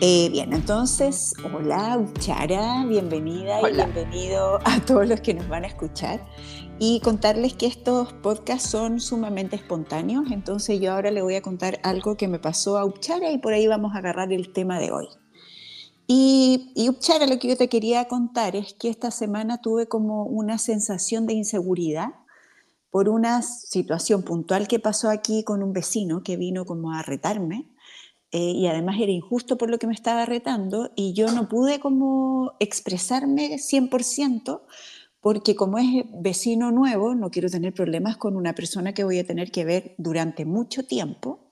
Eh, bien, entonces, hola Uchara, bienvenida y bienvenido a todos los que nos van a escuchar. Y contarles que estos podcasts son sumamente espontáneos, entonces yo ahora le voy a contar algo que me pasó a Uchara y por ahí vamos a agarrar el tema de hoy. Y, y Uchara, lo que yo te quería contar es que esta semana tuve como una sensación de inseguridad por una situación puntual que pasó aquí con un vecino que vino como a retarme eh, y además era injusto por lo que me estaba retando y yo no pude como expresarme 100% porque como es vecino nuevo, no quiero tener problemas con una persona que voy a tener que ver durante mucho tiempo.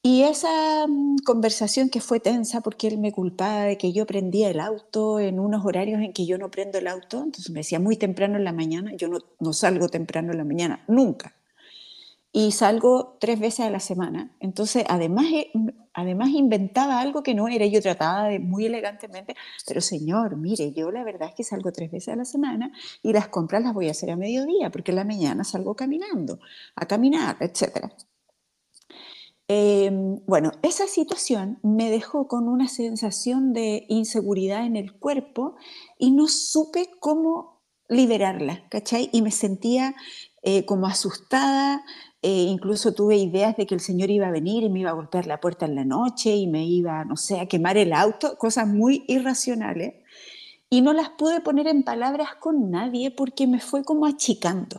Y esa mm, conversación que fue tensa porque él me culpaba de que yo prendía el auto en unos horarios en que yo no prendo el auto, entonces me decía muy temprano en la mañana, yo no, no salgo temprano en la mañana, nunca y salgo tres veces a la semana. Entonces, además, además inventaba algo que no era, yo trataba de muy elegantemente, pero señor, mire, yo la verdad es que salgo tres veces a la semana y las compras las voy a hacer a mediodía, porque en la mañana salgo caminando, a caminar, etc. Em, bueno, esa situación me dejó con una sensación de inseguridad en el cuerpo y no supe cómo liberarla, ¿cachai? Y me sentía eh, como asustada, eh, incluso tuve ideas de que el Señor iba a venir y me iba a golpear la puerta en la noche y me iba, no sé, a quemar el auto, cosas muy irracionales. Y no las pude poner en palabras con nadie porque me fue como achicando.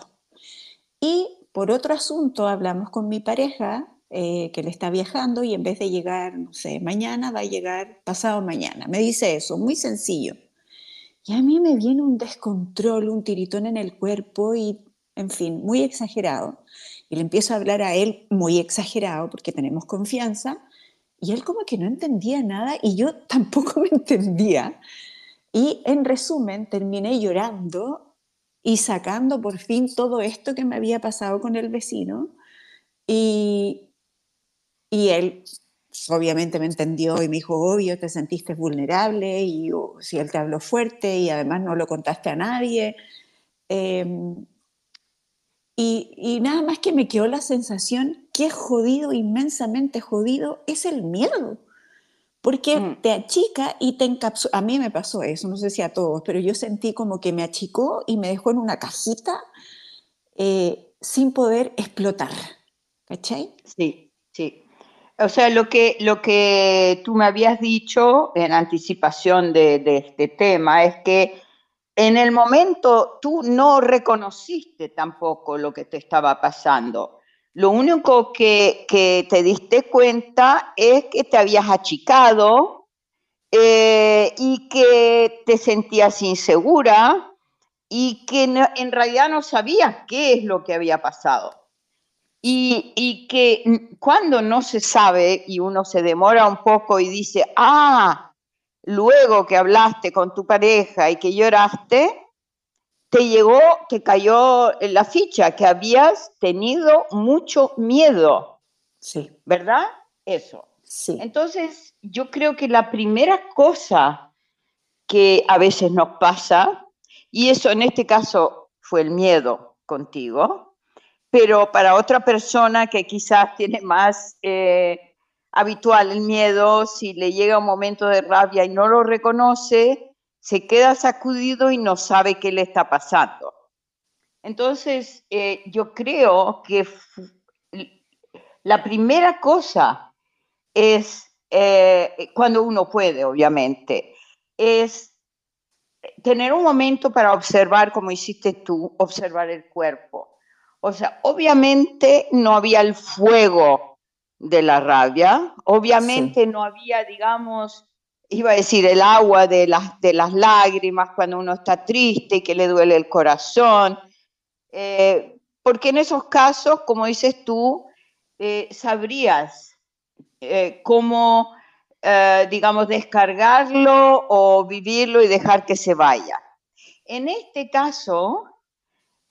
Y por otro asunto, hablamos con mi pareja, eh, que le está viajando y en vez de llegar, no sé, mañana, va a llegar pasado mañana. Me dice eso, muy sencillo. Y a mí me viene un descontrol, un tiritón en el cuerpo y, en fin, muy exagerado. Y le empiezo a hablar a él muy exagerado porque tenemos confianza y él como que no entendía nada y yo tampoco me entendía. Y en resumen terminé llorando y sacando por fin todo esto que me había pasado con el vecino y, y él obviamente me entendió y me dijo, obvio, te sentiste vulnerable y oh, si él te habló fuerte y además no lo contaste a nadie. Eh, y, nada más que me quedó la sensación que jodido, inmensamente jodido, es el miedo. Porque mm. te achica y te encapsula. A mí me pasó eso, no sé si a todos, pero yo sentí como que me achicó y me dejó en una cajita eh, sin poder explotar. ¿Cachai? Sí, sí. O sea, lo que, lo que tú me habías dicho en anticipación de, este tema es que en el momento tú no reconociste tampoco lo que te estaba pasando. Lo único que, te diste cuenta es que te habías achicado eh, y que te sentías insegura y que en realidad no sabías qué es lo que había pasado. Y, y, que cuando no se sabe y uno se demora un poco y dice, ah, luego que hablaste con tu pareja y que lloraste, te llegó, te cayó la ficha que habías tenido mucho miedo. Sí. ¿Verdad? Eso. Sí. Entonces, yo creo que la primera cosa que a veces nos pasa, y eso en este caso fue el miedo contigo, pero para otra persona que quizás tiene más eh, habitual el miedo, si le llega un momento de rabia y no lo reconoce, se queda sacudido y no sabe qué le está pasando. Entonces, eh, yo creo que la primera cosa es, eh, cuando uno puede, obviamente, es tener un momento para observar, como hiciste tú, observar el cuerpo. O sea, obviamente no había el fuego de la rabia. Obviamente no había, digamos, iba a decir el agua de las, de las lágrimas cuando uno está triste y que le duele el corazón. Eh, porque en esos casos, como dices tú, eh, sabrías eh, cómo, digamos, descargarlo o vivirlo y dejar que se vaya. En este caso,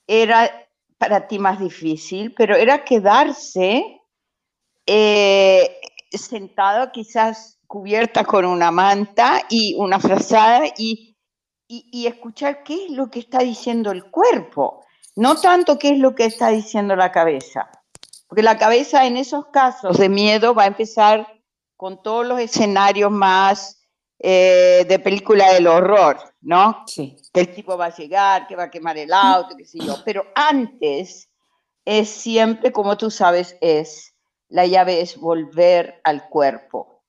era para ti más difícil, pero era quedarse eh, sentado quizás cubierta con una manta y una frazada y, y, escuchar qué es lo que está diciendo el cuerpo, no tanto qué es lo que está diciendo la cabeza, porque la cabeza en esos casos de miedo va a empezar con todos los escenarios más eh, de película del horror, ¿no? Sí. Que el tipo va a llegar, que va a quemar el auto, qué sé yo. Pero antes es siempre, como tú sabes, es la llave es volver al cuerpo.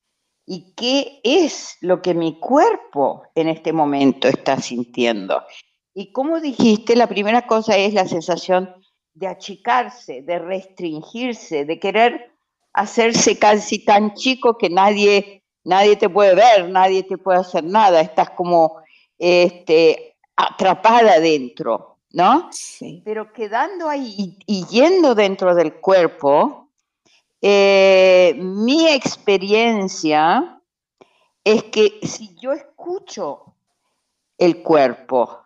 ¿Y qué es lo que mi cuerpo en este momento está sintiendo? Y como dijiste, la primera cosa es la sensación de achicarse, de restringirse, de querer hacerse casi tan chico que nadie, nadie te puede ver, nadie te puede hacer nada, estás como este, atrapada dentro, ¿no? Sí. Pero quedando ahí y, yendo dentro del cuerpo, eh, mi experiencia es que si yo escucho el cuerpo,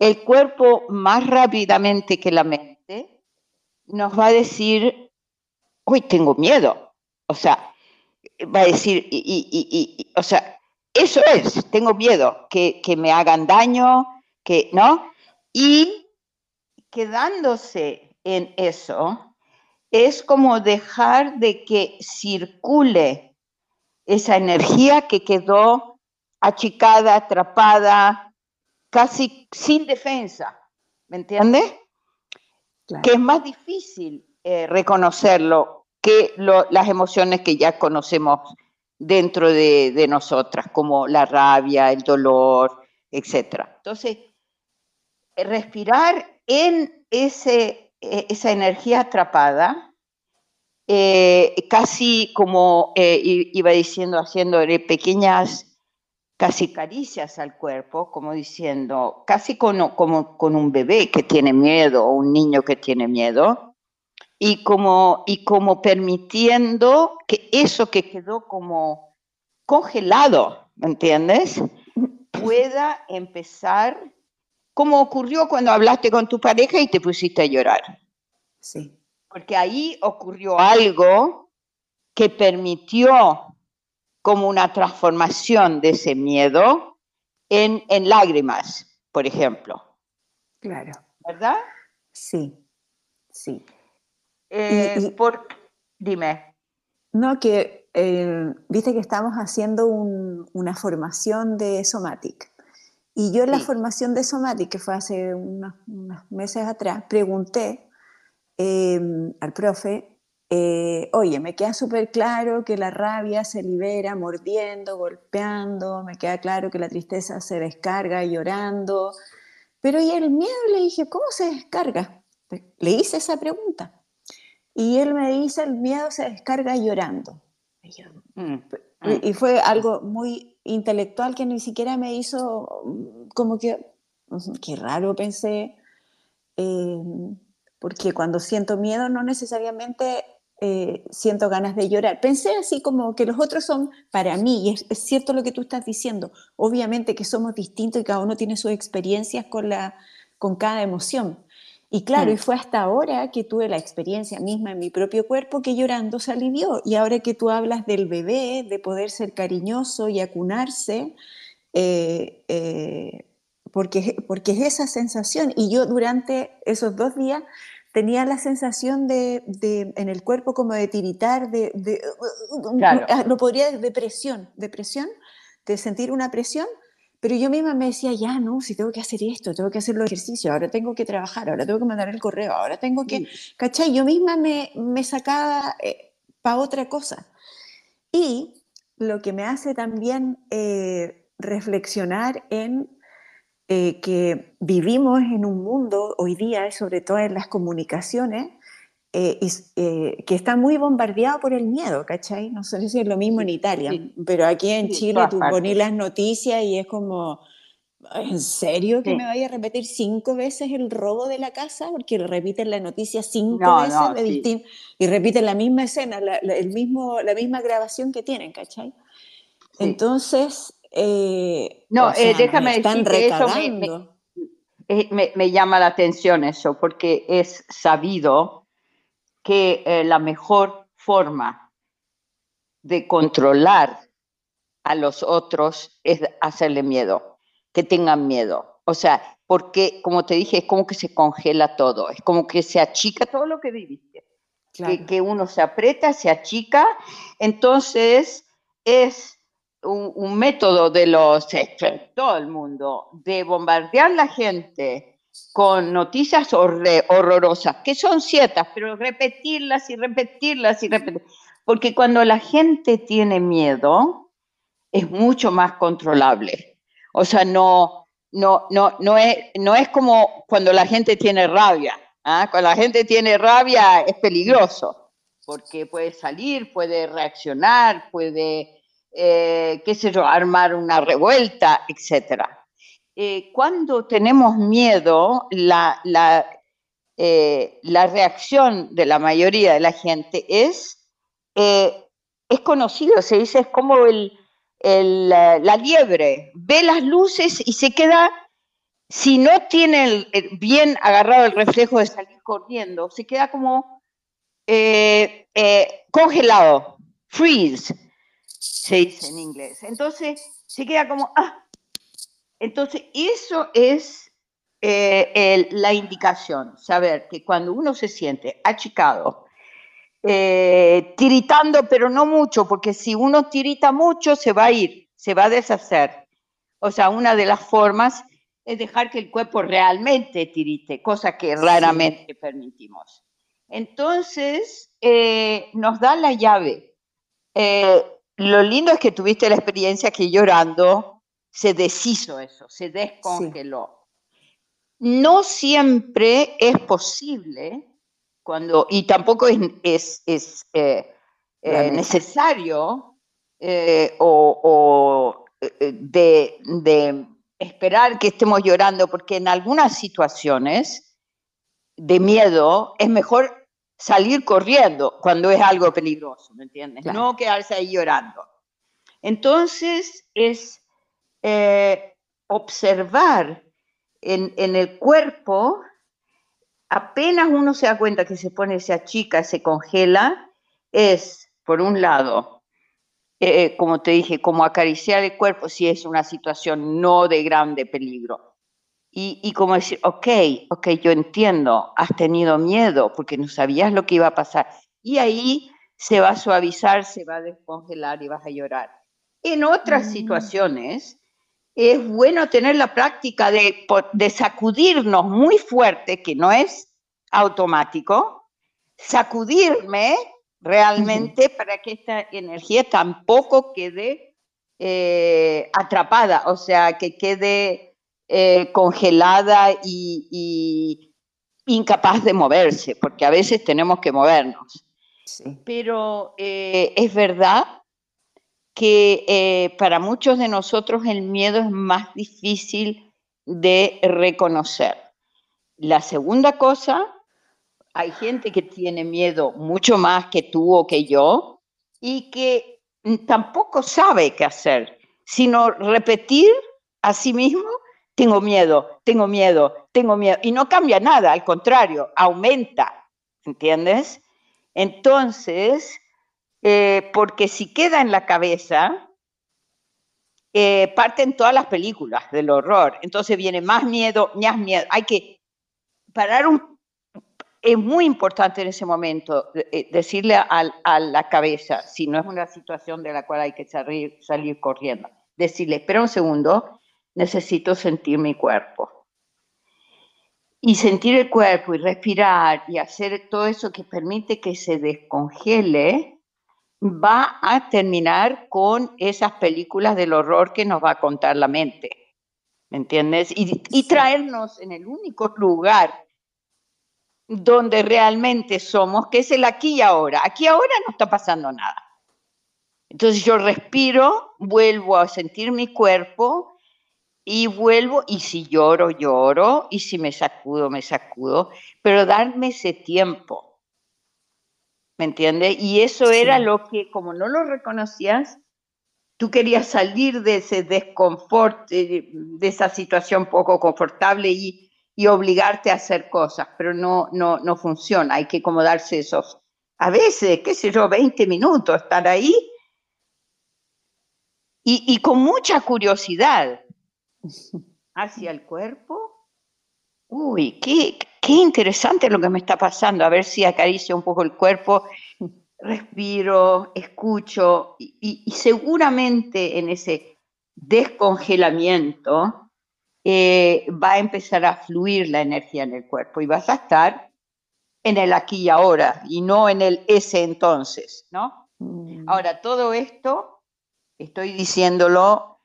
el cuerpo más rápidamente que la mente nos va a decir, hoy tengo miedo. O sea, va a decir, y, o sea, eso es, tengo miedo, que, que me hagan daño, que, ¿no? Y quedándose en eso, es como dejar de que circule esa energía que quedó achicada, atrapada, casi sin defensa, ¿me entiendes? Que es más difícil eh, reconocerlo que las emociones que ya conocemos dentro de, nosotras, como la rabia, el dolor, etc. Entonces, respirar en ese, e, esa energía atrapada, eh, casi como eh, iba diciendo, haciendo pequeñas casi caricias al cuerpo, como diciendo, casi como con un bebé que tiene miedo o un niño que tiene miedo, y como, y como permitiendo que eso que quedó como congelado, ¿me entiendes? Pueda empezar, como ocurrió cuando hablaste con tu pareja y te pusiste a llorar. Sí. Porque ahí ocurrió algo que permitió como una transformación de ese miedo en, lágrimas, por ejemplo. Claro. ¿Verdad? Sí, sí. Eh, por, dime. No, que eh, viste que estamos haciendo una formación de Somatic. Y yo en la formación de Somatic, que fue hace unos, meses atrás, pregunté eh, al profe eh, oye, me queda súper claro que la rabia se libera mordiendo, golpeando, me queda claro que la tristeza se descarga llorando, pero ¿y el miedo? Le dije, ¿cómo se descarga? Le hice esa pregunta. Y él me dice, el miedo se descarga llorando. Y, mm, mm. fue algo muy intelectual que ni siquiera me hizo mm, como que, qué raro pensé, eh, porque cuando siento miedo no necesariamente eh, siento ganas de llorar. Pensé así como que los otros son para mí, y es, cierto lo que tú estás diciendo. Obviamente que somos distintos y cada uno tiene sus experiencias con, la, con cada emoción. Y claro, y mm. fue hasta ahora que tuve la experiencia misma en mi propio cuerpo que llorando se alivió. Y ahora que tú hablas del bebé, de poder ser cariñoso y acunarse, eh, eh, porque, porque es esa sensación. Y yo durante esos dos días tenía la sensación de, en el cuerpo como de tiritar, de, de ah, no podría, de presión, de presión, de sentir una presión, pero yo misma me decía, ya no, si tengo que hacer esto, tengo que hacer los ejercicios, ahora tengo que trabajar, ahora tengo que mandar el correo, ahora tengo que, ¿cachai? Yo misma me, me sacaba eh, para otra cosa. Y lo que me hace también eh, reflexionar en eh, que vivimos en un mundo hoy día, sobre todo en las comunicaciones, eh, eh, que está muy bombardeado por el miedo, ¿cachai? No sé si es lo mismo en Italia, pero aquí en Chile tú pones las noticias y es como, ¿en serio que me vaya a repetir cinco veces el robo de la casa? Porque repiten la noticia cinco veces y repiten la misma escena, la, el mismo, la misma grabación que tienen, ¿cachai? Entonces, eh, no, eh, déjame decir que eso eh, me, me, llama la atención eso, porque es sabido que la mejor forma de controlar a los otros es hacerle miedo, que tengan miedo. O sea, porque, como te dije, es como que se congela todo, es como que se achica todo lo que viviste. que, uno se aprieta, se achica. Entonces, es un, método de los, todo el mundo, de bombardear la gente con noticias horrorosas, que son ciertas, pero repetirlas y repetirlas y repetirlas. Porque cuando la gente tiene miedo, es mucho más controlable. O sea, no, no, no, no, es, no es como cuando la gente tiene rabia. ¿ah? Cuando la gente tiene rabia es peligroso, porque puede salir, puede reaccionar, puede, eh, qué sé yo, armar una revuelta, etc. Eh, cuando tenemos miedo, la, la, eh, la, reacción de la mayoría de la gente es, es conocido, se dice, es como el, la liebre, ve las luces y se queda, si no tiene bien agarrado el reflejo de salir corriendo, se queda como eh, eh, congelado, freeze, se dice en inglés. Entonces, se queda como, ah. Entonces, eso es eh, la indicación, saber que cuando uno se siente achicado, eh, tiritando, pero no mucho, porque si uno tirita mucho se va a ir, se va a deshacer. O sea, una de las formas es dejar que el cuerpo realmente tirite, cosa que raramente permitimos. Entonces, eh, nos da la llave. Eh, lo lindo es que tuviste la experiencia que llorando se deshizo eso, se descongeló. No siempre es posible cuando, y tampoco es, es, eh, eh, necesario eh, o, de, de, esperar que estemos llorando, porque en algunas situaciones de miedo es mejor salir corriendo cuando es algo peligroso, ¿me entiendes? No quedarse ahí llorando. Entonces es observar en, en el cuerpo apenas uno se da cuenta que se pone, se achica, se congela, es, por un lado, eh, como te dije, como acariciar el cuerpo si es una situación no de grande peligro. Y, y, como decir, ok, ok, yo entiendo, has tenido miedo porque no sabías lo que iba a pasar. Y ahí se va a suavizar, se va a descongelar y vas a llorar. En otras mm. situaciones, es bueno tener la práctica de, sacudirnos muy fuerte, que no es automático, sacudirme realmente para que esta energía tampoco quede eh, atrapada, o sea, que quede eh, congelada y, incapaz de moverse, porque a veces tenemos que movernos. Pero eh, es verdad que eh, para muchos de nosotros el miedo es más difícil de reconocer. La segunda cosa, hay gente que tiene miedo mucho más que tú o que yo y que tampoco sabe qué hacer, sino repetir a sí mismo, tengo miedo, tengo miedo, tengo miedo, y no cambia nada, al contrario, aumenta, ¿entiendes? Entonces, eh, porque si queda en la cabeza, eh, parten todas las películas del horror. Entonces viene más miedo, más miedo. Hay que parar un... Es muy importante en ese momento eh, decirle a, la cabeza, si no es una situación de la cual hay que salir, salir corriendo, decirle, espera un segundo, necesito sentir mi cuerpo. Y sentir el cuerpo y respirar y hacer todo eso que permite que se descongele, va a terminar con esas películas del horror que nos va a contar la mente. ¿Me entiendes? Y, traernos en el único lugar donde realmente somos, que es el aquí y ahora. Aquí ahora no está pasando nada. Entonces yo respiro, vuelvo a sentir mi cuerpo y vuelvo, y si lloro, lloro, y si me sacudo, me sacudo, pero darme ese tiempo ¿me entiendes? Y eso era lo que, como no lo reconocías, tú querías salir de ese desconfort, de, esa situación poco confortable y, obligarte a hacer cosas, pero no, no, no funciona, hay que como darse esos, a veces, qué sé yo, 20 minutos, estar ahí y, y con mucha curiosidad hacia el cuerpo. Uy, ¿qué, qué interesante lo que me está pasando, a ver si acaricio un poco el cuerpo, respiro, escucho y, seguramente en ese descongelamiento eh, va a empezar a fluir la energía en el cuerpo y vas a estar en el aquí y ahora y no en el ese entonces, ¿no? Mm. Ahora, todo esto estoy diciéndolo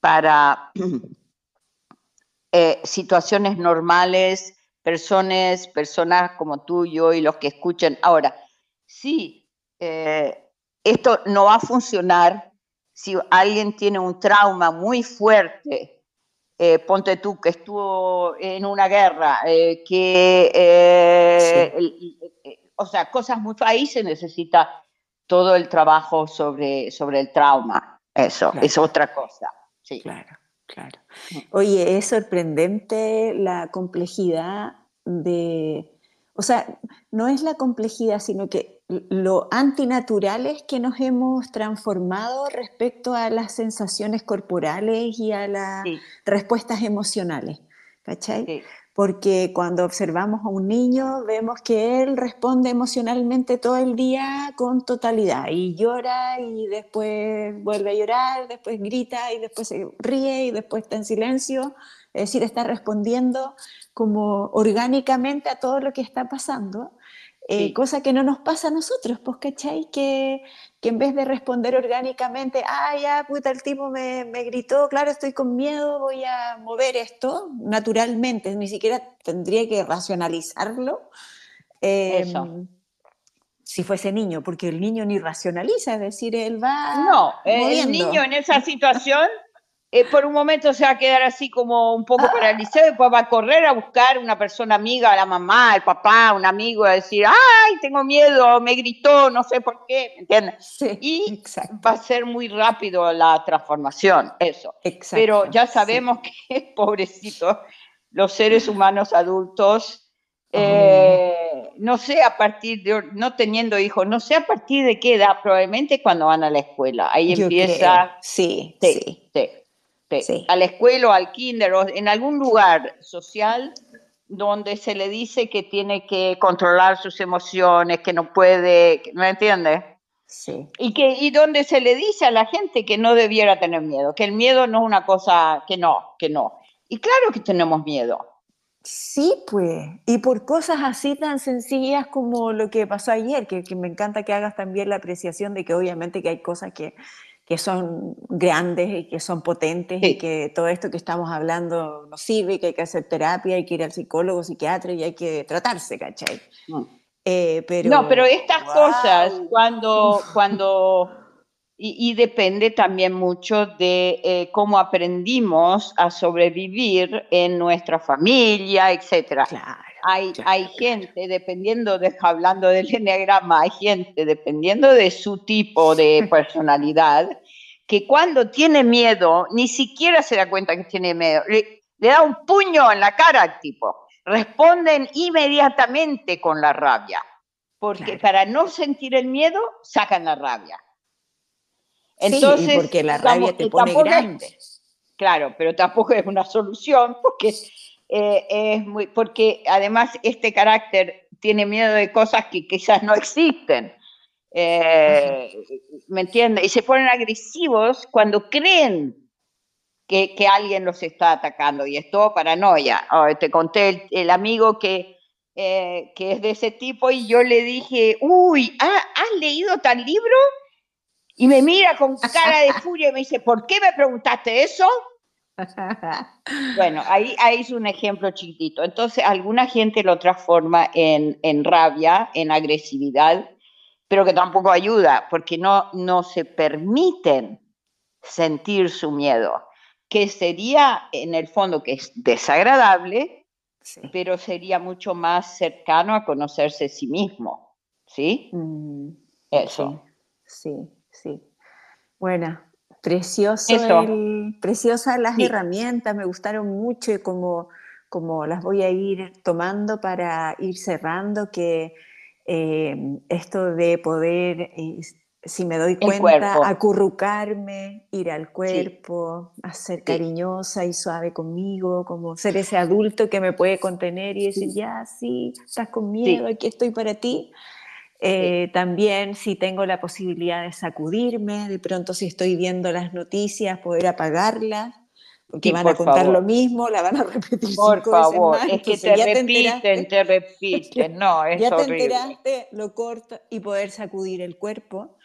para eh, situaciones normales, personas, personas como tú, yo y los que escuchen. Ahora, sí, eh, esto no va a funcionar si alguien tiene un trauma muy fuerte eh, ponte tú que estuvo en una guerra, eh, que, eh, o sea, cosas muy, ahí se necesita todo el trabajo sobre, sobre el trauma, eso, es otra cosa. Sí. Claro, claro. Oye, es sorprendente la complejidad de, o sea, no es la complejidad, sino que lo antinaturales que nos hemos transformado respecto a las sensaciones corporales y a las respuestas emocionales. ¿Cachai? Porque cuando observamos a un niño vemos que él responde emocionalmente todo el día con totalidad y llora y después vuelve a llorar, después grita y después se ríe y después está en silencio. Es decir, está respondiendo como orgánicamente a todo lo que está pasando. Eh, cosa que no nos pasa a nosotros, pues, ¿cachai? Que, que en vez de responder orgánicamente, ah, ya, puta, el tipo me, me, gritó, claro, estoy con miedo, voy a mover esto, naturalmente, ni siquiera tendría que racionalizarlo. Eso. Em, si fuese niño, porque el niño ni racionaliza, es decir, él va. No, el niño en esa situación eh, por un momento se va a quedar así como un poco paralizado, después va a correr a buscar una persona amiga, la mamá, el papá, un amigo, a decir, ay, tengo miedo, me gritó, no sé por qué, ¿me entiendes? y va a ser muy rápido la transformación, eso. Pero ya sabemos que, pobrecitos, los seres humanos adultos, eh, no sé a partir de, no teniendo hijos, no sé a partir de qué edad, probablemente cuando van a la escuela, ahí empieza... Sí, sí. sí a la escuela o al kinder o en algún lugar social donde se le dice que tiene que controlar sus emociones, que no puede, ¿me entiendes? Sí. Y, que, y donde se le dice a la gente que no debiera tener miedo, que el miedo no es una cosa que no, que no. Y claro que tenemos miedo. Sí, pues, y por cosas así tan sencillas como lo que pasó ayer, que, que me encanta que hagas también la apreciación de que obviamente que hay cosas que, que son grandes y que son potentes y que todo esto que estamos hablando nos sirve, que hay que hacer terapia, hay que ir al psicólogo, psiquiatra y hay que tratarse, ¿cachai? No, mm. eh, pero, no pero estas cosas, cuando, cuando y, depende también mucho de eh, cómo aprendimos a sobrevivir en nuestra familia, etc. Claro hay, hay gente, dependiendo de, hablando del enneagrama, hay gente, dependiendo de su tipo de personalidad, que cuando tiene miedo, ni siquiera se da cuenta que tiene miedo. Le, da un puño en la cara al tipo. Responden inmediatamente con la rabia. Porque para no sentir el miedo, sacan la rabia. Entonces, sí, porque la rabia te pone grande. claro, pero tampoco es una solución porque eh, es muy, porque además este carácter tiene miedo de cosas que quizás no existen. Eh, ¿Me entiendes? Y se ponen agresivos cuando creen que, que, alguien los está atacando y es todo paranoia. Oh, te conté el, amigo que, eh, que es de ese tipo y yo le dije, uy, ¿has leído tal libro? Y me mira con cara de furia y me dice, ¿por qué me preguntaste eso? Bueno, ahí, ahí, es un ejemplo chiquitito. Entonces, alguna gente lo transforma en, en, rabia, en agresividad, pero que tampoco ayuda, porque no, no se permiten sentir su miedo, que sería en el fondo que es desagradable, pero sería mucho más cercano a conocerse a sí mismo. ¿Sí? Mm, Eso. Sí, sí. Bueno, Precioso preciosas las herramientas, me gustaron mucho y como, como las voy a ir tomando para ir cerrando, que eh, esto de poder eh, si me doy cuenta, acurrucarme, ir al cuerpo, a ser cariñosa y suave conmigo, como ser ese adulto que me puede contener y decir, ya, sí, estás con miedo, aquí estoy para ti. Eh, también si tengo la posibilidad de sacudirme, de pronto si estoy viendo las noticias, poder apagarlas, porque van a contar lo mismo, la van a repetir Por favor, es que te repiten, te, repiten, no, es Ya te enteraste, lo corto y poder sacudir el cuerpo,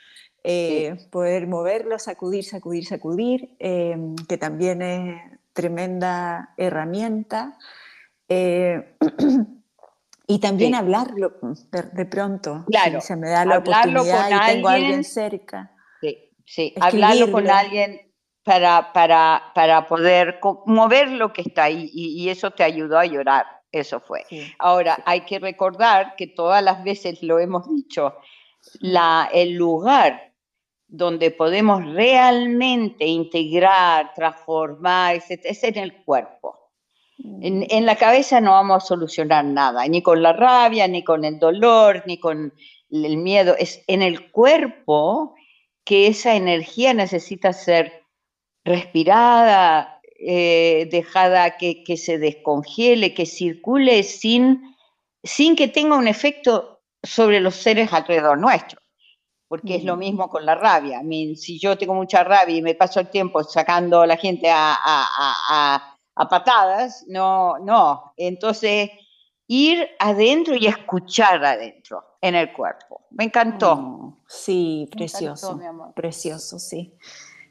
eh, poder moverlo, sacudir, sacudir, sacudir, eh, que también es tremenda herramienta. Y también hablarlo de, pronto. Claro. se me da la oportunidad y tengo a alguien cerca. Sí, sí. hablarlo con alguien para, para, para poder mover lo que está ahí y, eso te ayudó a llorar. Eso fue. Ahora, hay que recordar que todas las veces lo hemos dicho, la, el lugar donde podemos realmente integrar, transformar, es en el cuerpo. En, la cabeza no vamos a solucionar nada, ni con la rabia, ni con el dolor, ni con el miedo. Es en el cuerpo que esa energía necesita ser respirada, eh, dejada que, se descongele, que circule sin, sin que tenga un efecto sobre los seres alrededor nuestro. Porque es lo mismo con la rabia. si yo tengo mucha rabia y me paso el tiempo sacando a la gente a a patadas, no, no. Entonces, ir adentro y escuchar adentro, en el cuerpo. Me encantó. Mm, sí, precioso. Precioso, sí.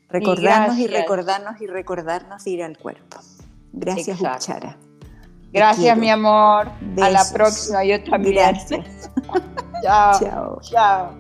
Recordarnos y, recordarnos y recordarnos ir al cuerpo. Gracias, Uchara. Gracias, mi amor. A la próxima, yo también. Gracias. Chao. Chao. Chao.